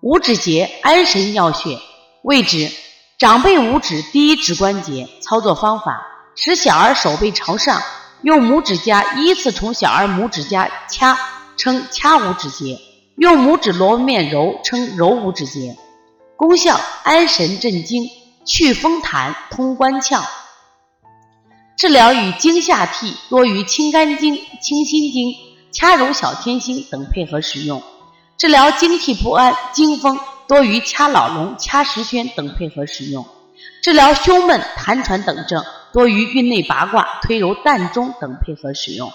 五指节安神要穴位置：长辈五指第一指关节。操作方法：使小儿手背朝上，用拇指夹依次从小儿拇指夹掐，称掐五指节；用拇指螺纹面揉，称揉五指节。功效：安神镇惊，祛风痰，通关窍。治疗与惊吓涕多于清肝经、清心经、掐揉小天心等配合使用；治疗惊悸不安、惊风多于掐老龙、掐石宣等配合使用；治疗胸闷、痰喘等症多于运内八卦、推揉膻中等配合使用。